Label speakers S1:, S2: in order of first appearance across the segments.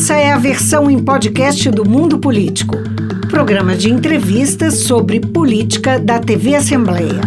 S1: Essa é a versão em podcast do Mundo Político, programa de entrevistas sobre política da TV Assembleia.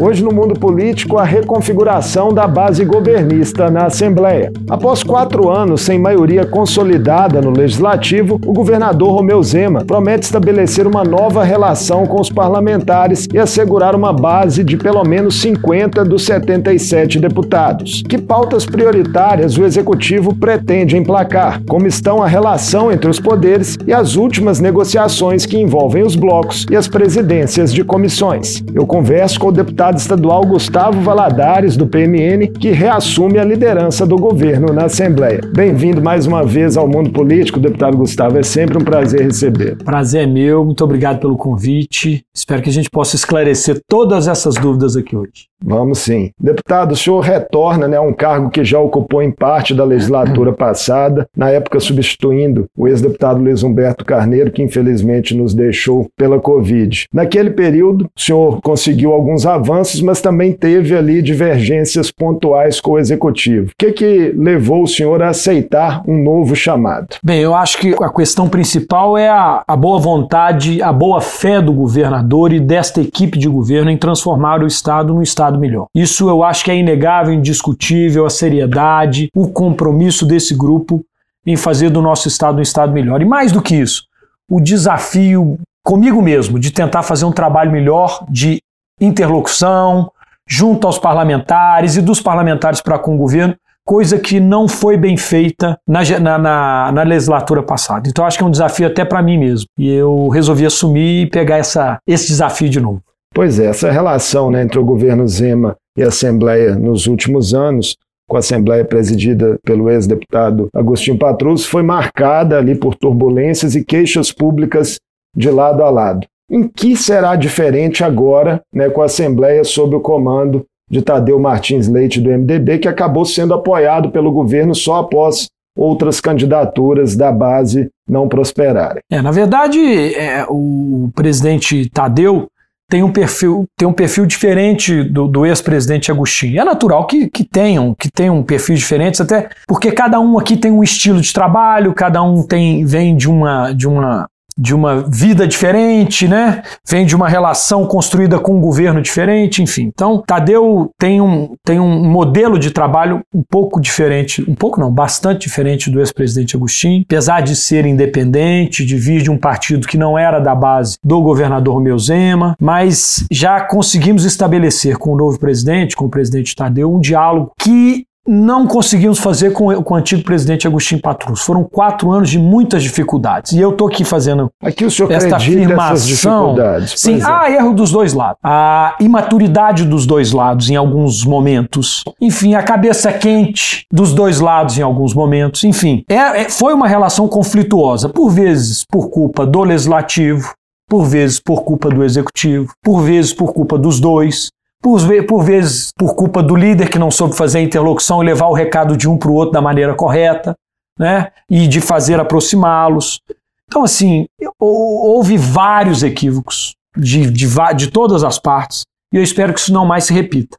S2: Hoje, no mundo político, a reconfiguração da base governista na Assembleia. Após quatro anos sem maioria consolidada no Legislativo, o governador Romeu Zema promete estabelecer uma nova relação com os parlamentares e assegurar uma base de pelo menos 50 dos 77 deputados. Que pautas prioritárias o Executivo pretende emplacar? Como estão a relação entre os poderes e as últimas negociações que envolvem os blocos e as presidências de comissões? Eu converso com o deputado deputado estadual Gustavo Valadares, do PMN, que reassume a liderança do governo na Assembleia. Bem-vindo mais uma vez ao mundo político, deputado Gustavo. É sempre um prazer receber.
S3: Prazer é meu, muito obrigado pelo convite. Espero que a gente possa esclarecer todas essas dúvidas aqui hoje.
S2: Vamos sim. Deputado, o senhor retorna né, a um cargo que já ocupou em parte da legislatura passada, na época substituindo o ex-deputado Luiz Humberto Carneiro, que infelizmente nos deixou pela Covid. Naquele período, o senhor conseguiu alguns avanços, mas também teve ali divergências pontuais com o executivo. O que, que levou o senhor a aceitar um novo chamado?
S3: Bem, eu acho que a questão principal é a, a boa vontade, a boa fé do governador e desta equipe de governo em transformar o Estado num Estado Estado melhor. Isso eu acho que é inegável, indiscutível, a seriedade, o compromisso desse grupo em fazer do nosso Estado um Estado melhor. E mais do que isso, o desafio comigo mesmo de tentar fazer um trabalho melhor de interlocução junto aos parlamentares e dos parlamentares para com o governo, coisa que não foi bem feita na, na, na, legislatura passada. Então acho que é um desafio até para mim mesmo. E eu resolvi assumir e pegar essa, esse desafio de novo.
S2: Pois é, essa relação né, entre o governo Zema e a Assembleia nos últimos anos, com a Assembleia presidida pelo ex-deputado Agostinho Patrus, foi marcada ali por turbulências e queixas públicas de lado a lado. Em que será diferente agora né, com a Assembleia sob o comando de Tadeu Martins Leite do MDB, que acabou sendo apoiado pelo governo só após outras candidaturas da base não prosperarem?
S3: É, na verdade, é, o presidente Tadeu tem um perfil, tem um perfil diferente do, do ex-presidente Agostinho. É natural que, que tenham, que tenham perfis diferentes, até porque cada um aqui tem um estilo de trabalho, cada um tem, vem de uma, de uma de uma vida diferente, né? Vem de uma relação construída com um governo diferente, enfim. Então, Tadeu tem um, tem um modelo de trabalho um pouco diferente, um pouco não, bastante diferente do ex-presidente Agostinho, apesar de ser independente, de vir de um partido que não era da base do governador Romeu Zema, mas já conseguimos estabelecer com o novo presidente, com o presidente Tadeu, um diálogo que não conseguimos fazer com, com o antigo presidente Agostinho Patrus. Foram quatro anos de muitas dificuldades. E eu estou aqui fazendo
S2: aqui o senhor
S3: esta afirmação. Sim, é. há erro dos dois lados. A imaturidade dos dois lados em alguns momentos. Enfim, a cabeça quente dos dois lados em alguns momentos. Enfim, é, é, foi uma relação conflituosa, por vezes por culpa do legislativo, por vezes por culpa do executivo, por vezes por culpa dos dois por, por vezes por culpa do líder que não soube fazer a interlocução e levar o recado de um para o outro da maneira correta, né? E de fazer aproximá-los. Então, assim, houve vários equívocos de, de, de todas as partes e eu espero que isso não mais se repita.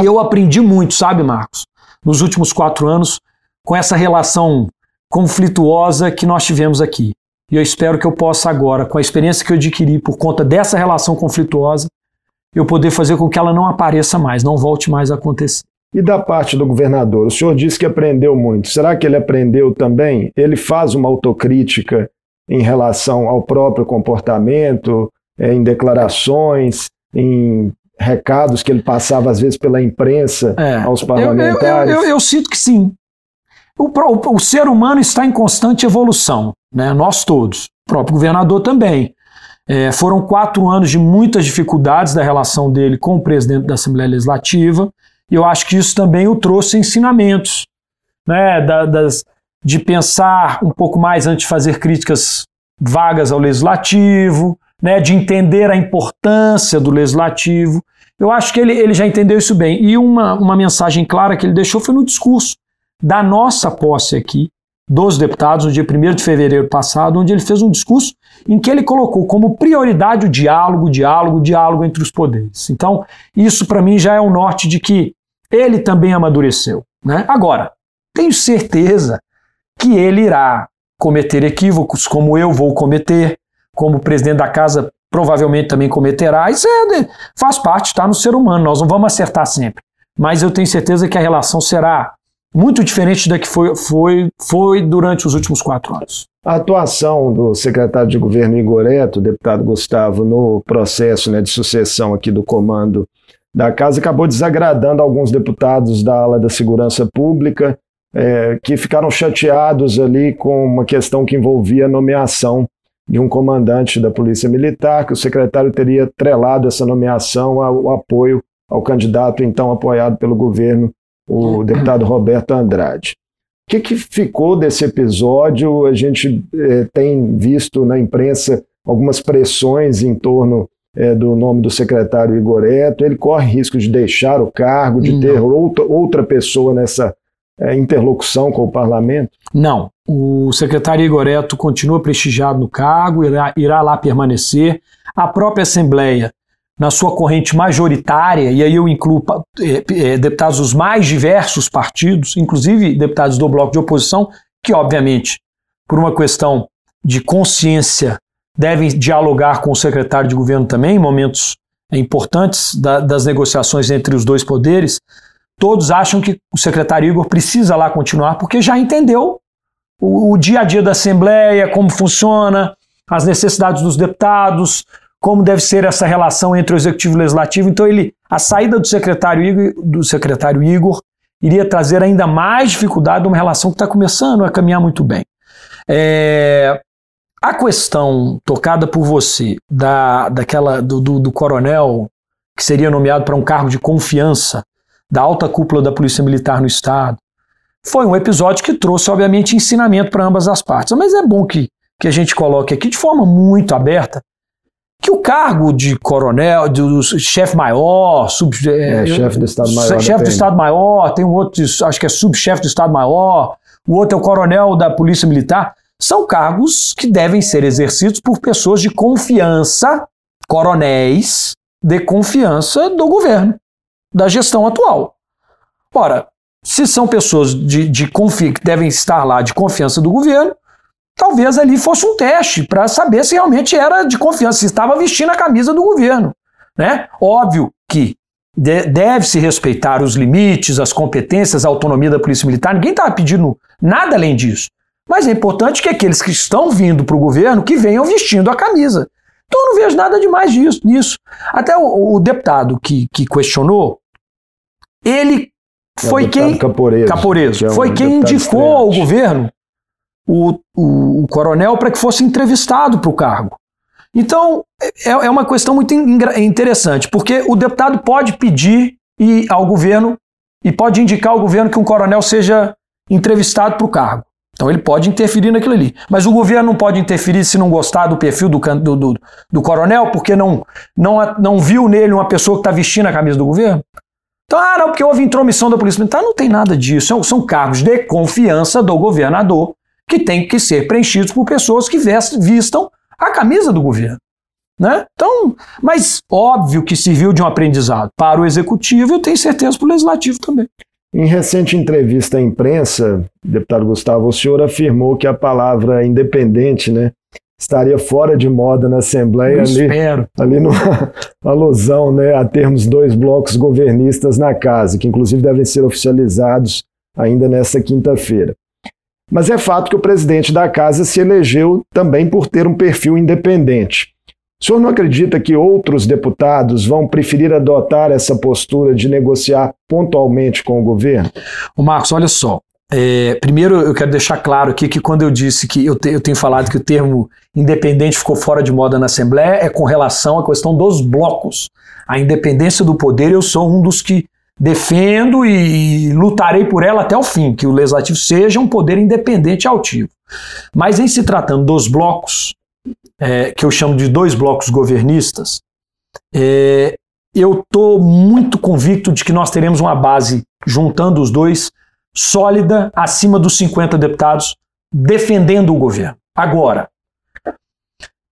S3: E eu aprendi muito, sabe, Marcos, nos últimos quatro anos, com essa relação conflituosa que nós tivemos aqui. E eu espero que eu possa agora, com a experiência que eu adquiri por conta dessa relação conflituosa, eu poder fazer com que ela não apareça mais, não volte mais a acontecer.
S2: E da parte do governador, o senhor disse que aprendeu muito. Será que ele aprendeu também? Ele faz uma autocrítica em relação ao próprio comportamento, é, em declarações, em recados que ele passava às vezes pela imprensa é, aos parlamentares?
S3: Eu, eu, eu, eu, sinto que sim. O, o, o, ser humano está em constante evolução, né? nós todos, o próprio governador também. É, foram quatro anos de muitas dificuldades da relação dele com o presidente da Assembleia Legislativa, e eu acho que isso também o trouxe ensinamentos, né, da, das, de pensar um pouco mais antes de fazer críticas vagas ao legislativo, né, de entender a importância do legislativo. Eu acho que ele, ele já entendeu isso bem. E uma, uma mensagem clara que ele deixou foi no discurso da nossa posse aqui, dos deputados no dia 1 de fevereiro passado, onde ele fez um discurso em que ele colocou como prioridade o diálogo, diálogo, diálogo entre os poderes. Então, isso para mim já é o norte de que ele também amadureceu. Né? Agora, tenho certeza que ele irá cometer equívocos, como eu vou cometer, como o presidente da casa provavelmente também cometerá. Isso é, faz parte, está no ser humano, nós não vamos acertar sempre. Mas eu tenho certeza que a relação será muito diferente da que foi, foi, foi durante os últimos quatro anos.
S2: A atuação do secretário de governo Igoreto, deputado Gustavo, no processo né, de sucessão aqui do comando da casa acabou desagradando alguns deputados da ala da segurança pública, é, que ficaram chateados ali com uma questão que envolvia a nomeação de um comandante da Polícia Militar, que o secretário teria trelado essa nomeação ao apoio ao candidato então apoiado pelo governo, o deputado Roberto Andrade. O que, que ficou desse episódio? A gente é, tem visto na imprensa algumas pressões em torno é, do nome do secretário Igoreto, ele corre risco de deixar o cargo, de Não. ter outra, outra pessoa nessa é, interlocução com o parlamento?
S3: Não. O secretário Igoreto continua prestigiado no cargo, irá, irá lá permanecer. A própria Assembleia, na sua corrente majoritária, e aí eu incluo é, é, deputados dos mais diversos partidos, inclusive deputados do bloco de oposição, que, obviamente, por uma questão de consciência devem dialogar com o secretário de governo também em momentos importantes da, das negociações entre os dois poderes. Todos acham que o secretário Igor precisa lá continuar porque já entendeu o, o dia a dia da Assembleia, como funciona, as necessidades dos deputados, como deve ser essa relação entre o executivo e o legislativo. Então ele, a saída do secretário Igor, do secretário Igor iria trazer ainda mais dificuldade numa relação que está começando a caminhar muito bem. É, a questão tocada por você da, daquela do, do, do coronel que seria nomeado para um cargo de confiança da alta cúpula da Polícia Militar no Estado foi um episódio que trouxe, obviamente, ensinamento para ambas as partes. Mas é bom que, que a gente coloque aqui de forma muito aberta que o cargo de coronel, do chefe maior, sub,
S2: é, é, chefe do Estado Maior,
S3: chefe do Estado Maior, tem um outro, acho que é subchefe do Estado Maior, o outro é o coronel da Polícia Militar são cargos que devem ser exercidos por pessoas de confiança, coronéis de confiança do governo, da gestão atual. Ora, se são pessoas de, de que devem estar lá de confiança do governo, talvez ali fosse um teste para saber se realmente era de confiança, se estava vestindo a camisa do governo. Né? Óbvio que de, deve-se respeitar os limites, as competências, a autonomia da Polícia Militar, ninguém estava pedindo nada além disso. Mas é importante que aqueles que estão vindo para o governo que venham vestindo a camisa. Então eu não vejo nada demais disso, nisso. Até o, o deputado que, que questionou, ele é foi quem.
S2: Caporeso,
S3: Caporeso é um foi quem indicou ao governo o, o, o coronel para que fosse entrevistado para o cargo. Então, é, é uma questão muito interessante, porque o deputado pode pedir e, ao governo e pode indicar ao governo que um coronel seja entrevistado para o cargo. Então ele pode interferir naquilo ali. Mas o governo não pode interferir se não gostar do perfil do, do, do, do coronel, porque não, não, não viu nele uma pessoa que está vestindo a camisa do governo? Então, ah, não, porque houve intromissão da Polícia Militar. Não tem nada disso. São, são cargos de confiança do governador que têm que ser preenchidos por pessoas que vistam a camisa do governo. Né? Então, mas óbvio que serviu de um aprendizado para o executivo e eu tenho certeza para o legislativo também.
S2: Em recente entrevista à imprensa, deputado Gustavo, o senhor afirmou que a palavra independente né, estaria fora de moda na Assembleia. Eu
S3: ali, espero.
S2: Ali numa alusão né, a termos dois blocos governistas na casa, que inclusive devem ser oficializados ainda nesta quinta-feira. Mas é fato que o presidente da casa se elegeu também por ter um perfil independente. O senhor não acredita que outros deputados vão preferir adotar essa postura de negociar pontualmente com o governo?
S3: O Marcos, olha só. É, primeiro, eu quero deixar claro aqui que quando eu disse que eu, te, eu tenho falado que o termo independente ficou fora de moda na Assembleia, é com relação à questão dos blocos. A independência do poder, eu sou um dos que defendo e lutarei por ela até o fim, que o legislativo seja um poder independente e altivo. Mas em se tratando dos blocos, é, que eu chamo de dois blocos governistas, é, eu estou muito convicto de que nós teremos uma base, juntando os dois, sólida, acima dos 50 deputados, defendendo o governo. Agora,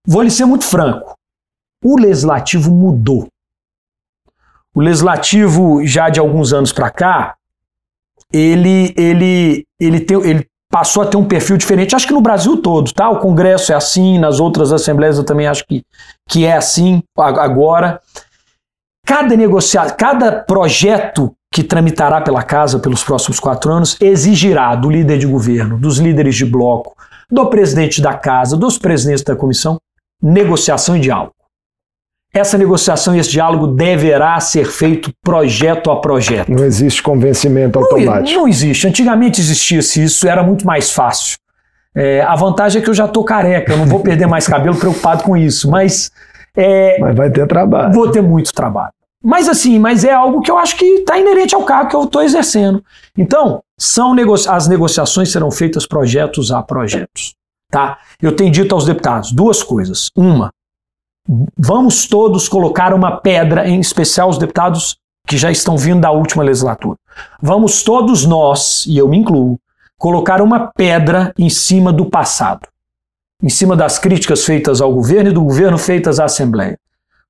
S3: vou lhe ser muito franco: o legislativo mudou. O legislativo, já de alguns anos para cá, ele, ele, ele, tem, ele passou a ter um perfil diferente. Acho que no Brasil todo, tá? O Congresso é assim, nas outras assembleias eu também acho que, que é assim agora. Cada negociado, cada projeto que tramitará pela casa pelos próximos quatro anos exigirá do líder de governo, dos líderes de bloco, do presidente da casa, dos presidentes da comissão, negociação e diálogo. Essa negociação e esse diálogo deverá ser feito projeto a projeto.
S2: Não existe convencimento automático.
S3: Não, não existe. Antigamente existia-se isso, era muito mais fácil. É, a vantagem é que eu já estou careca, eu não vou perder mais cabelo preocupado com isso, mas.
S2: É, mas vai ter trabalho.
S3: Vou ter muito trabalho. Mas assim, mas é algo que eu acho que está inerente ao cargo que eu estou exercendo. Então, são negocia as negociações serão feitas projetos a projetos. Tá? Eu tenho dito aos deputados duas coisas. Uma, vamos todos colocar uma pedra, em especial os deputados que já estão vindo da última legislatura. Vamos todos nós, e eu me incluo, colocar uma pedra em cima do passado, em cima das críticas feitas ao governo e do governo feitas à Assembleia.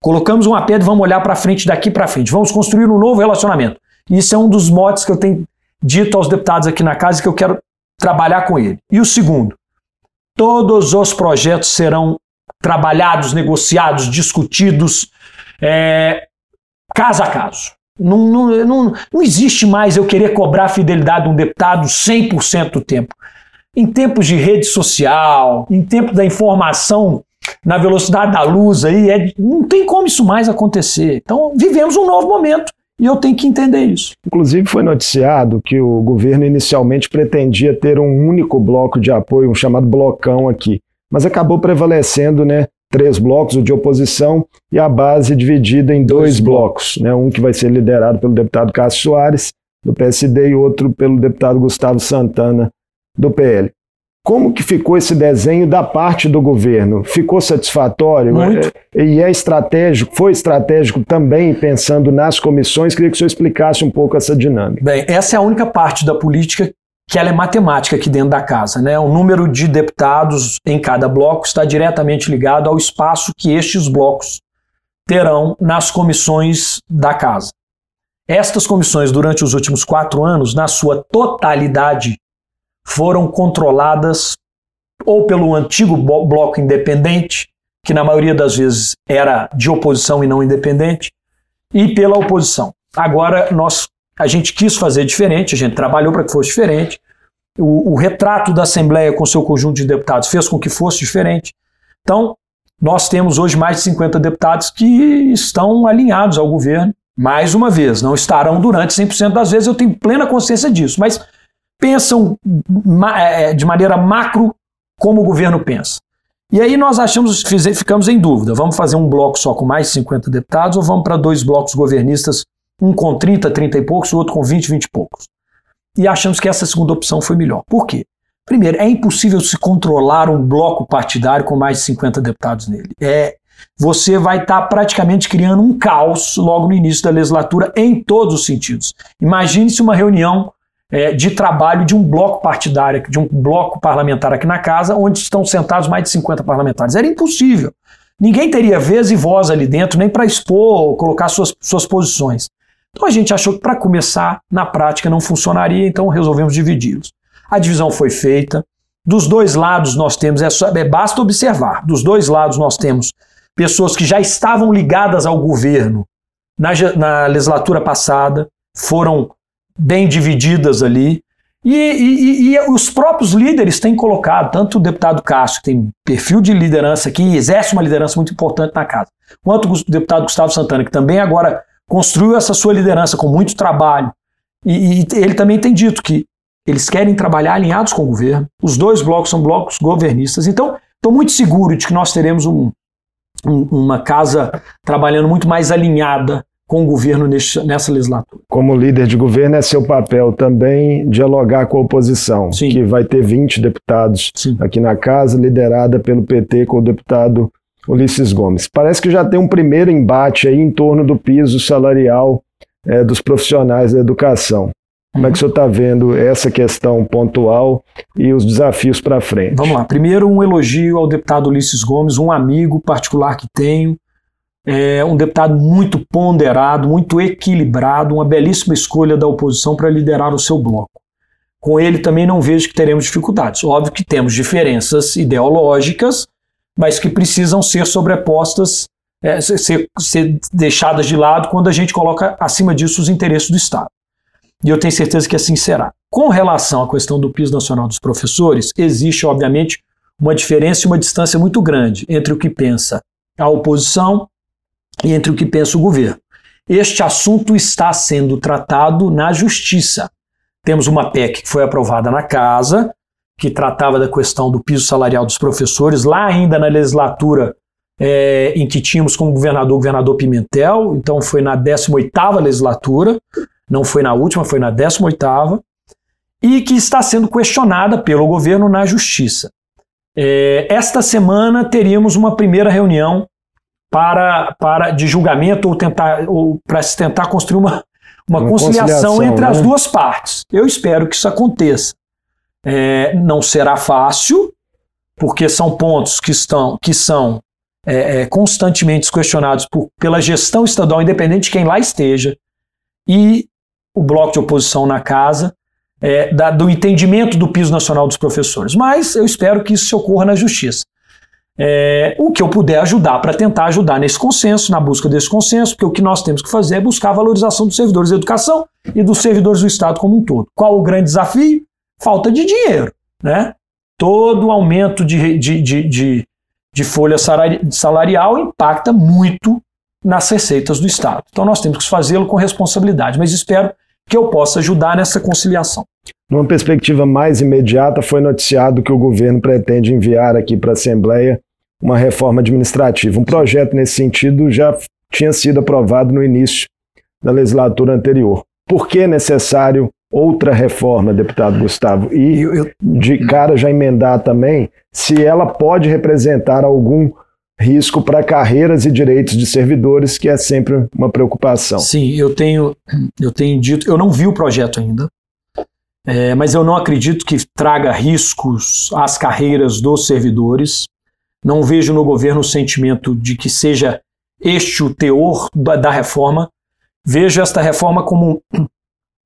S3: Colocamos uma pedra e vamos olhar para frente daqui para frente. Vamos construir um novo relacionamento. Isso é um dos motes que eu tenho dito aos deputados aqui na casa e que eu quero trabalhar com ele. E o segundo, todos os projetos serão trabalhados, negociados, discutidos, é, caso a caso. Não, não, não, não existe mais eu querer cobrar a fidelidade de um deputado 100% do tempo. Em tempos de rede social, em tempo da informação na velocidade da luz aí, é, não tem como isso mais acontecer. Então, vivemos um novo momento e eu tenho que entender isso.
S2: Inclusive, foi noticiado que o governo inicialmente pretendia ter um único bloco de apoio, um chamado blocão aqui, mas acabou prevalecendo, né? Três blocos, o de oposição e a base dividida em dois, dois blocos, né? Um que vai ser liderado pelo deputado Cássio Soares, do PSD, e outro pelo deputado Gustavo Santana, do PL. Como que ficou esse desenho da parte do governo? Ficou satisfatório?
S3: Muito.
S2: É, e é estratégico, foi estratégico também pensando nas comissões? Queria que o senhor explicasse um pouco essa dinâmica.
S3: Bem, essa é a única parte da política que ela é matemática aqui dentro da casa. Né? O número de deputados em cada bloco está diretamente ligado ao espaço que estes blocos terão nas comissões da casa. Estas comissões, durante os últimos quatro anos, na sua totalidade, foram controladas ou pelo antigo bloco independente, que na maioria das vezes era de oposição e não independente, e pela oposição. Agora nós a gente quis fazer diferente, a gente trabalhou para que fosse diferente. O, o, retrato da Assembleia com seu conjunto de deputados fez com que fosse diferente. Então, nós temos hoje mais de 50 deputados que estão alinhados ao governo. Mais uma vez, não estarão durante 100% das vezes, eu tenho plena consciência disso, mas pensam é, é, de maneira macro como o governo pensa. E aí nós achamos, ficamos em dúvida, vamos fazer um bloco só com mais de 50 deputados ou vamos para dois blocos governistas, um com 30, 30 e poucos, o outro com 20, 20 e poucos. E achamos que essa segunda opção foi melhor. Por quê? Primeiro, é impossível se controlar um bloco partidário com mais de 50 deputados nele. É, você vai estar tá praticamente criando um caos logo no início da legislatura em todos os sentidos. Imagine-se uma reunião é, de trabalho de um bloco partidário, de um bloco parlamentar aqui na casa, onde estão sentados mais de 50 parlamentares. Era impossível. Ninguém teria vez e voz ali dentro, nem para expor, colocar suas, suas posições. Então a gente achou que para começar, na prática não funcionaria, então resolvemos dividi-los. A divisão foi feita. Dos dois lados nós temos, é, é basta observar, dos dois lados nós temos pessoas que já estavam ligadas ao governo na, na legislatura passada, foram bem divididas ali. E, e, e, os próprios líderes têm colocado, tanto o deputado Cássio, que tem perfil de liderança aqui, exerce uma liderança muito importante na casa, quanto o deputado Gustavo Santana, que também agora construiu essa sua liderança com muito trabalho. E, e ele também tem dito que eles querem trabalhar alinhados com o governo. Os dois blocos são blocos governistas. Então, estou muito seguro de que nós teremos um, um, uma casa trabalhando muito mais alinhada com o governo nessa legislatura.
S2: Como líder de governo, é seu papel também dialogar com a oposição, Sim. que vai ter 20 deputados Sim. aqui na casa, liderada pelo PT com o deputado Ulisses Gomes. Parece que já tem um primeiro embate aí em torno do piso salarial é, dos profissionais da educação. Como é que o senhor está vendo essa questão pontual e os desafios para frente?
S3: Vamos lá. Primeiro, um elogio ao deputado Ulisses Gomes, um amigo particular que tenho, é um deputado muito ponderado, muito equilibrado, uma belíssima escolha da oposição para liderar o seu bloco. com ele também não vejo que teremos dificuldades. Óbvio que temos diferenças ideológicas, mas que precisam ser sobrepostas, é, ser, ser deixadas de lado quando a gente coloca acima disso os interesses do Estado. E eu tenho certeza que assim será. Com relação à questão do piso nacional dos professores, existe, obviamente, uma diferença e uma distância muito grande entre o que pensa a oposição e entre o que pensa o governo. Este assunto está sendo tratado na justiça. Temos uma PEC que foi aprovada na casa, que tratava da questão do piso salarial dos professores, lá ainda na legislatura é, em que tínhamos como governador o governador Pimentel, então foi na 18ª legislatura, não foi na última, foi na 18ª, e que está sendo questionada pelo governo na justiça. É, esta semana teríamos uma primeira reunião para, para de julgamento ou tentar ou para se tentar construir uma, uma, uma conciliação, conciliação, entre né? as duas partes. Eu espero que isso aconteça. É, não será fácil, porque são pontos que estão que são é, é, constantemente questionados por, pela gestão estadual, independente de quem lá esteja, e o bloco de oposição na casa, é, da, do entendimento do piso nacional dos professores. Mas eu espero que isso ocorra na justiça é, o que eu puder ajudar para tentar ajudar nesse consenso, na busca desse consenso, porque o que nós temos que fazer é buscar a valorização dos servidores da educação e dos servidores do Estado como um todo. Qual o grande desafio? Falta de dinheiro. Né? Todo aumento de, de, de, de, de folha salarial impacta muito nas receitas do Estado. Então nós temos que fazê-lo com responsabilidade, mas espero que eu possa ajudar nessa conciliação.
S2: Numa perspectiva mais imediata, foi noticiado que o governo pretende enviar aqui para a Assembleia uma reforma administrativa. Um projeto nesse sentido já tinha sido aprovado no início da legislatura anterior. Por que é necessário outra reforma, deputado Gustavo? E eu, eu... de cara já emendar também se ela pode representar algum risco para carreiras e direitos de servidores, que é sempre uma preocupação.
S3: Sim, eu tenho, eu tenho dito, eu não vi o projeto ainda, é, mas eu não acredito que traga riscos às carreiras dos servidores. Não vejo no governo o sentimento de que seja este o teor da, da reforma. Vejo esta reforma como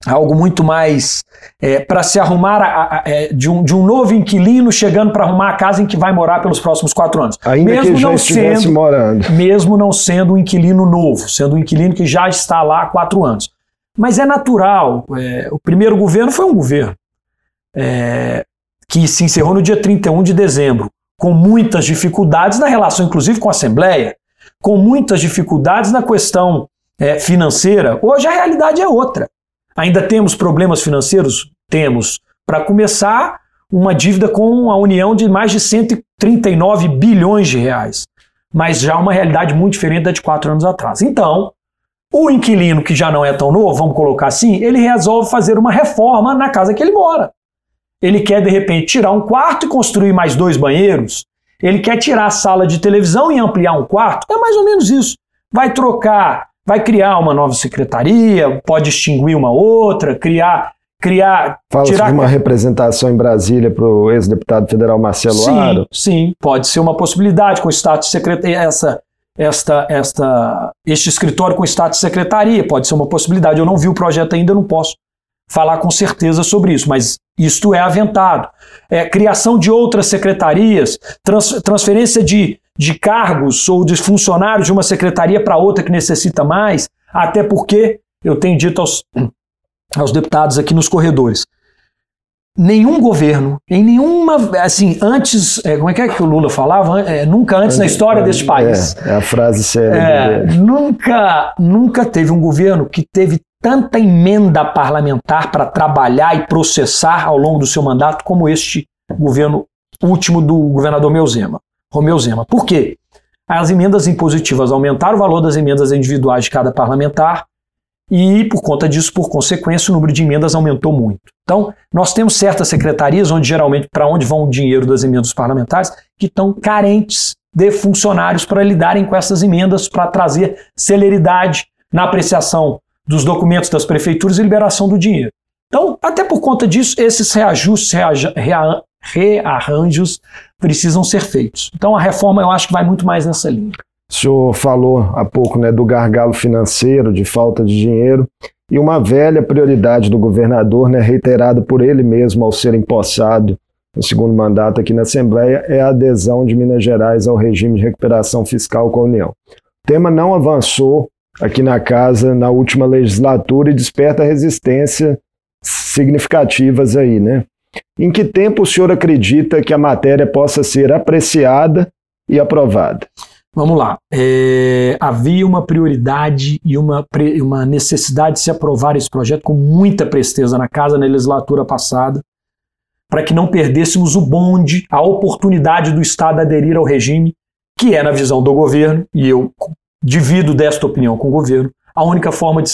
S3: algo muito mais é, para se arrumar a, a, é, de, um, de um novo inquilino chegando para arrumar a casa em que vai morar pelos próximos quatro anos.
S2: Ainda mesmo que já não estivesse sendo, morando.
S3: Mesmo não sendo um inquilino novo, sendo um inquilino que já está lá há quatro anos. Mas é natural. É, o primeiro governo foi um governo é, que se encerrou no dia 31 de dezembro com muitas dificuldades na relação, inclusive, com a Assembleia, com muitas dificuldades na questão é, financeira. Hoje a realidade é outra. Ainda temos problemas financeiros? Temos. Para começar, uma dívida com a União de mais de 139 bilhões de reais. Mas já uma realidade muito diferente da de quatro anos atrás. Então, o inquilino que já não é tão novo, vamos colocar assim, ele resolve fazer uma reforma na casa que ele mora. Ele quer, de repente, tirar um quarto e construir mais dois banheiros. Ele quer tirar a sala de televisão e ampliar um quarto. É mais ou menos isso. Vai trocar, vai criar uma nova secretaria, pode extinguir uma outra, criar. criar
S2: Fala-se tirar... de uma representação em Brasília para o ex-deputado federal Marcelo
S3: sim,
S2: Aro.
S3: Sim, pode ser uma possibilidade com o status de secretaria. Essa, esta, esta, este escritório com status de secretaria pode ser uma possibilidade. Eu não vi o projeto ainda, não posso falar com certeza sobre isso, mas isto é aventado. É, criação de outras secretarias, trans, transferência de, de cargos ou de funcionários de uma secretaria para outra que necessita mais, até porque, eu tenho dito aos, aos deputados aqui nos corredores, nenhum governo, em nenhuma, assim, antes, é, como é que é que o Lula falava? É, nunca antes na história deste país.
S2: É, é a frase séria. É,
S3: nunca, nunca teve um governo que teve tanta emenda parlamentar para trabalhar e processar ao longo do seu mandato como este governo último do governador Meuzema, Romeu Zema. Por quê? As emendas impositivas aumentaram o valor das emendas individuais de cada parlamentar e, por conta disso, por consequência, o número de emendas aumentou muito. Então, nós temos certas secretarias onde geralmente para onde vão o dinheiro das emendas parlamentares que estão carentes de funcionários para lidarem com essas emendas, para trazer celeridade na apreciação dos documentos das prefeituras e liberação do dinheiro. Então, até por conta disso, esses reajustes, rearranjos precisam ser feitos. Então, a reforma eu acho que vai muito mais nessa linha.
S2: O senhor falou há pouco né, do gargalo financeiro, de falta de dinheiro, E uma velha prioridade do governador, né, reiterada por ele mesmo ao ser empossado no segundo mandato aqui na Assembleia, é a adesão de Minas Gerais ao regime de recuperação fiscal com a União. O tema não avançou aqui na casa na última legislatura e desperta resistência significativas aí, né? Em que tempo o senhor acredita que a matéria possa ser apreciada e aprovada?
S3: Vamos lá. É, havia uma prioridade e uma, uma necessidade de se aprovar esse projeto com muita presteza na casa na legislatura passada, para que não perdêssemos o bonde, a oportunidade do Estado aderir ao regime, que é, na visão do governo, e eu divido desta opinião com o governo, a única forma de,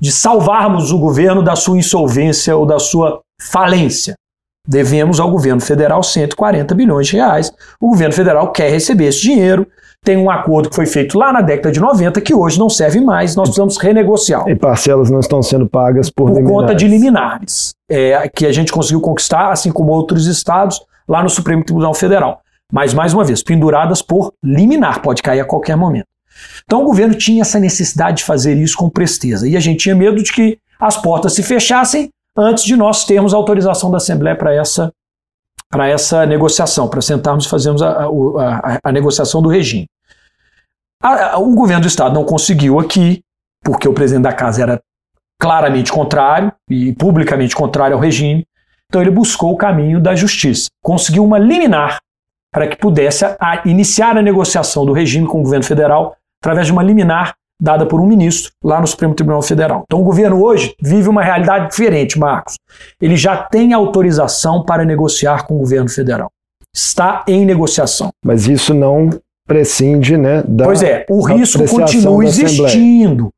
S3: de salvarmos o governo da sua insolvência ou da sua falência. Devemos ao governo federal 140 bilhões de reais. O governo federal quer receber esse dinheiro. Tem um acordo que foi feito lá na década de 90 que hoje não serve mais. Nós precisamos renegociar.
S2: E parcelas não estão sendo pagas por, por
S3: liminares. conta de liminares, é, que a gente conseguiu conquistar, assim como outros estados, lá no Supremo Tribunal Federal. Mas, mais uma vez, penduradas por liminar, pode cair a qualquer momento. Então o governo tinha essa necessidade de fazer isso com presteza. E a gente tinha medo de que as portas se fechassem antes de nós termos autorização da Assembleia para essa, para essa negociação, para sentarmos e fazermos a, a, a negociação do regime. A, o governo do Estado não conseguiu aqui, porque o presidente da casa era claramente contrário e publicamente contrário ao regime, então ele buscou o caminho da justiça. Conseguiu uma liminar para que pudesse iniciar a negociação do regime com o governo federal através de uma liminar dada por um ministro lá no Supremo Tribunal Federal. Então o governo hoje vive uma realidade diferente, Marcos. Ele já tem autorização para negociar com o governo federal. Está em negociação.
S2: Mas isso não prescinde, né?
S3: Da, pois é, o risco continua existindo.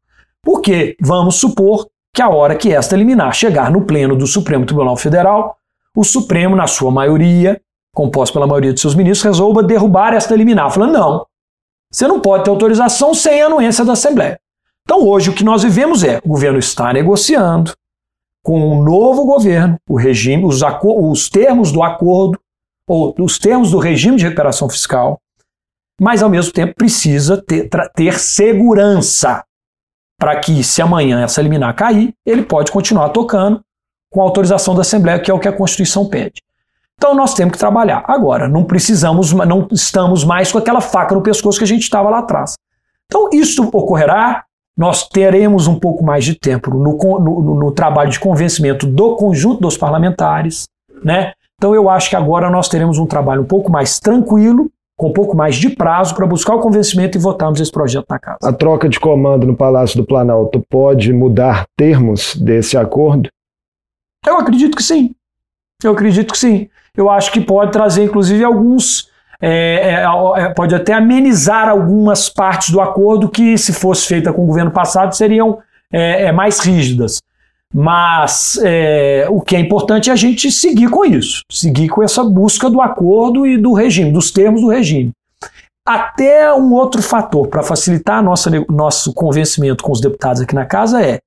S3: Porque vamos supor que a hora que esta liminar chegar no pleno do Supremo Tribunal Federal, o Supremo, na sua maioria, composto pela maioria de seus ministros, resolva derrubar esta liminar, falando: não, você não pode ter autorização sem a anuência da Assembleia. Então, hoje, o que nós vivemos é: o governo está negociando com um novo governo, o regime, os, os termos do acordo, ou os termos do regime de recuperação fiscal, mas ao mesmo tempo precisa ter, ter segurança para que, se amanhã essa liminar cair, ele pode continuar tocando com autorização da Assembleia, que é o que a Constituição pede. Então nós temos que trabalhar. Agora, não precisamos, não estamos mais com aquela faca no pescoço que a gente estava lá atrás. Então isso ocorrerá, nós teremos um pouco mais de tempo no, no, no trabalho de convencimento do conjunto dos parlamentares, né? Então eu acho que agora nós teremos um trabalho um pouco mais tranquilo, com um pouco mais de prazo para buscar o convencimento e votarmos esse projeto na casa.
S2: A troca de comando no Palácio do Planalto pode mudar termos desse acordo?
S3: Eu acredito que sim. Eu acredito que sim eu acho que pode trazer, inclusive, alguns. É, é, é, pode até amenizar algumas partes do acordo que, se fosse feita com o governo passado, seriam é, é mais rígidas. Mas é, o que é importante é a gente seguir com isso, seguir com essa busca do acordo e do regime, dos termos do regime. Até um outro fator para facilitar nossa, nosso convencimento com os deputados aqui na casa é: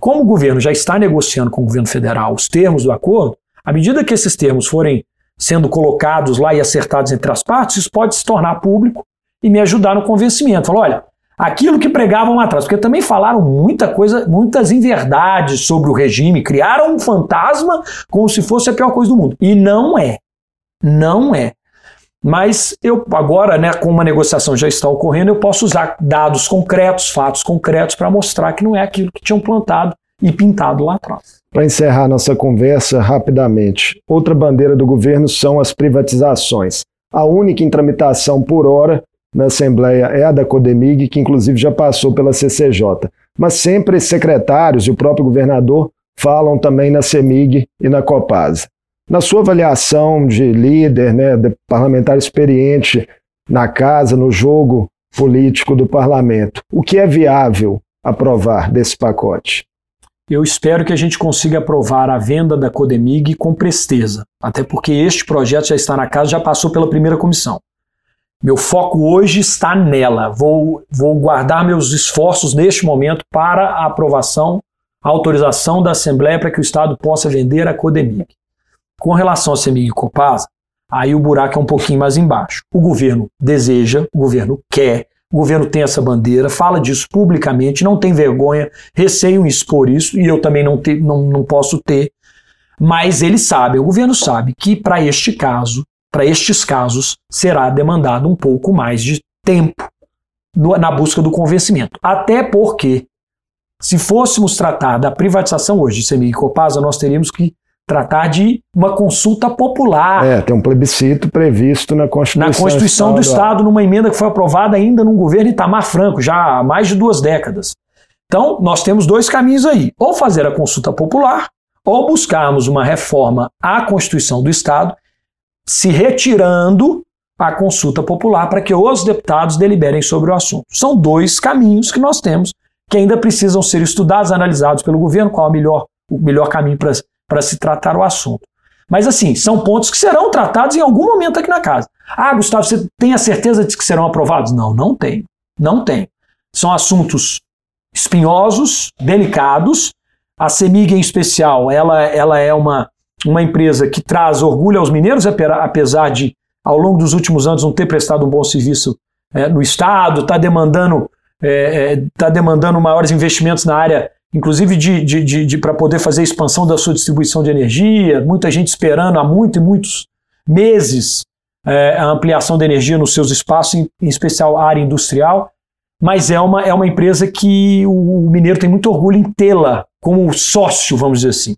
S3: como o governo já está negociando com o governo federal os termos do acordo, à medida que esses termos forem sendo colocados lá e acertados entre as partes, isso pode se tornar público e me ajudar no convencimento. Falou, olha, aquilo que pregavam lá atrás, porque também falaram muita coisa, muitas inverdades sobre o regime, criaram um fantasma como se fosse a pior coisa do mundo. E não é. Não é. Mas eu agora, né, com uma negociação já está ocorrendo, eu posso usar dados concretos, fatos concretos para mostrar que não é aquilo que tinham plantado e pintado lá atrás.
S2: Para encerrar nossa conversa rapidamente, outra bandeira do governo são as privatizações. A única em tramitação por hora na Assembleia é a da Codemig, que inclusive já passou pela CCJ. Mas sempre secretários e o próprio governador falam também na CEMIG e na Copasa. Na sua avaliação de líder, né, de parlamentar experiente na casa, no jogo político do parlamento, o que é viável aprovar desse pacote?
S3: Eu espero que a gente consiga aprovar a venda da Codemig com presteza, até porque este projeto já está na casa, já passou pela primeira comissão. Meu foco hoje está nela. Vou, vou guardar meus esforços neste momento para a aprovação, a autorização da Assembleia para que o Estado possa vender a Codemig. Com relação a Semig e Copasa, aí o buraco é um pouquinho mais embaixo. O governo deseja, o governo quer, O governo tem essa bandeira, fala disso publicamente, não tem vergonha, receio em expor isso, e eu também não, te, não, não posso ter. Mas eles sabem, o governo sabe que para este caso, para estes casos, será demandado um pouco mais de tempo no, na busca do convencimento. Até porque, se fôssemos tratar da privatização hoje de Semig e Copasa, nós teríamos que tratar de uma consulta popular.
S2: É, tem um plebiscito previsto na Constituição.
S3: Na Constituição do Estado, numa emenda que foi aprovada ainda no governo Itamar Franco, já há mais de duas décadas. Então, nós temos dois caminhos aí: ou fazer a consulta popular, ou buscarmos uma reforma à Constituição do Estado, se retirando a consulta popular para que os deputados deliberem sobre o assunto. São dois caminhos que nós temos que ainda precisam ser estudados, analisados pelo governo, qual é o melhor, o melhor caminho para para se tratar o assunto. Mas assim, são pontos que serão tratados em algum momento aqui na casa. Ah, Gustavo, você tem a certeza de que serão aprovados? Não, não tenho. Não tenho. São assuntos espinhosos, delicados. A Semig, em especial, ela, ela é uma, uma empresa que traz orgulho aos mineiros, apesar de, ao longo dos últimos anos, não ter prestado um bom serviço é, no Estado, está demandando, é, é, tá demandando maiores investimentos na área inclusive de, de, de, de para poder fazer a expansão da sua distribuição de energia, muita gente esperando há muito e muitos meses é, a ampliação da energia nos seus espaços, em, em, especial área industrial, mas é uma, é uma empresa que o, o mineiro tem muito orgulho em tê-la como sócio, vamos dizer assim.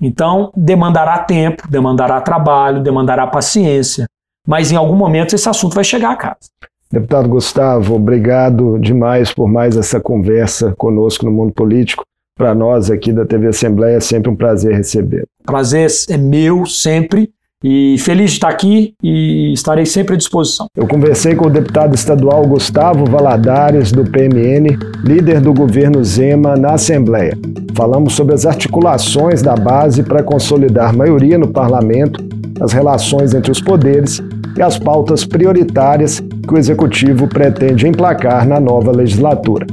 S3: Então, demandará tempo, demandará trabalho, demandará paciência, mas em algum momento esse assunto vai chegar a casa.
S2: Deputado Gustavo, obrigado demais por mais essa conversa conosco no mundo político. Para nós aqui da TV Assembleia é sempre um prazer receber.
S3: Prazer é meu sempre e feliz de estar aqui e estarei sempre à disposição.
S2: Eu conversei com o deputado estadual Gustavo Valadares, do PMN, líder do governo Zema na Assembleia. Falamos sobre as articulações da base para consolidar maioria no parlamento, as relações entre os poderes e as pautas prioritárias que o Executivo pretende emplacar na nova legislatura.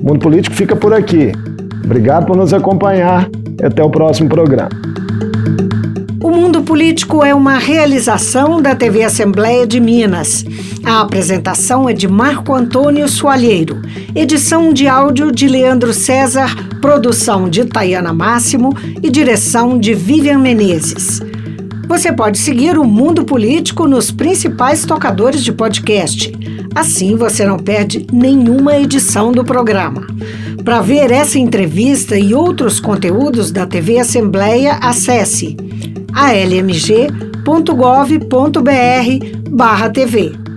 S2: O Mundo Político fica por aqui. Obrigado por nos acompanhar e até o próximo programa.
S1: O Mundo Político é uma realização da TV Assembleia de Minas. A apresentação é de Marco Antônio Soalheiro, edição de áudio de Leandro César, produção de Tayana Máximo e direção de Vivian Menezes. Você pode seguir o Mundo Político nos principais tocadores de podcast. Assim você não perde nenhuma edição do programa. Para ver essa entrevista e outros conteúdos da TV Assembleia, acesse almg.gov.br/tv.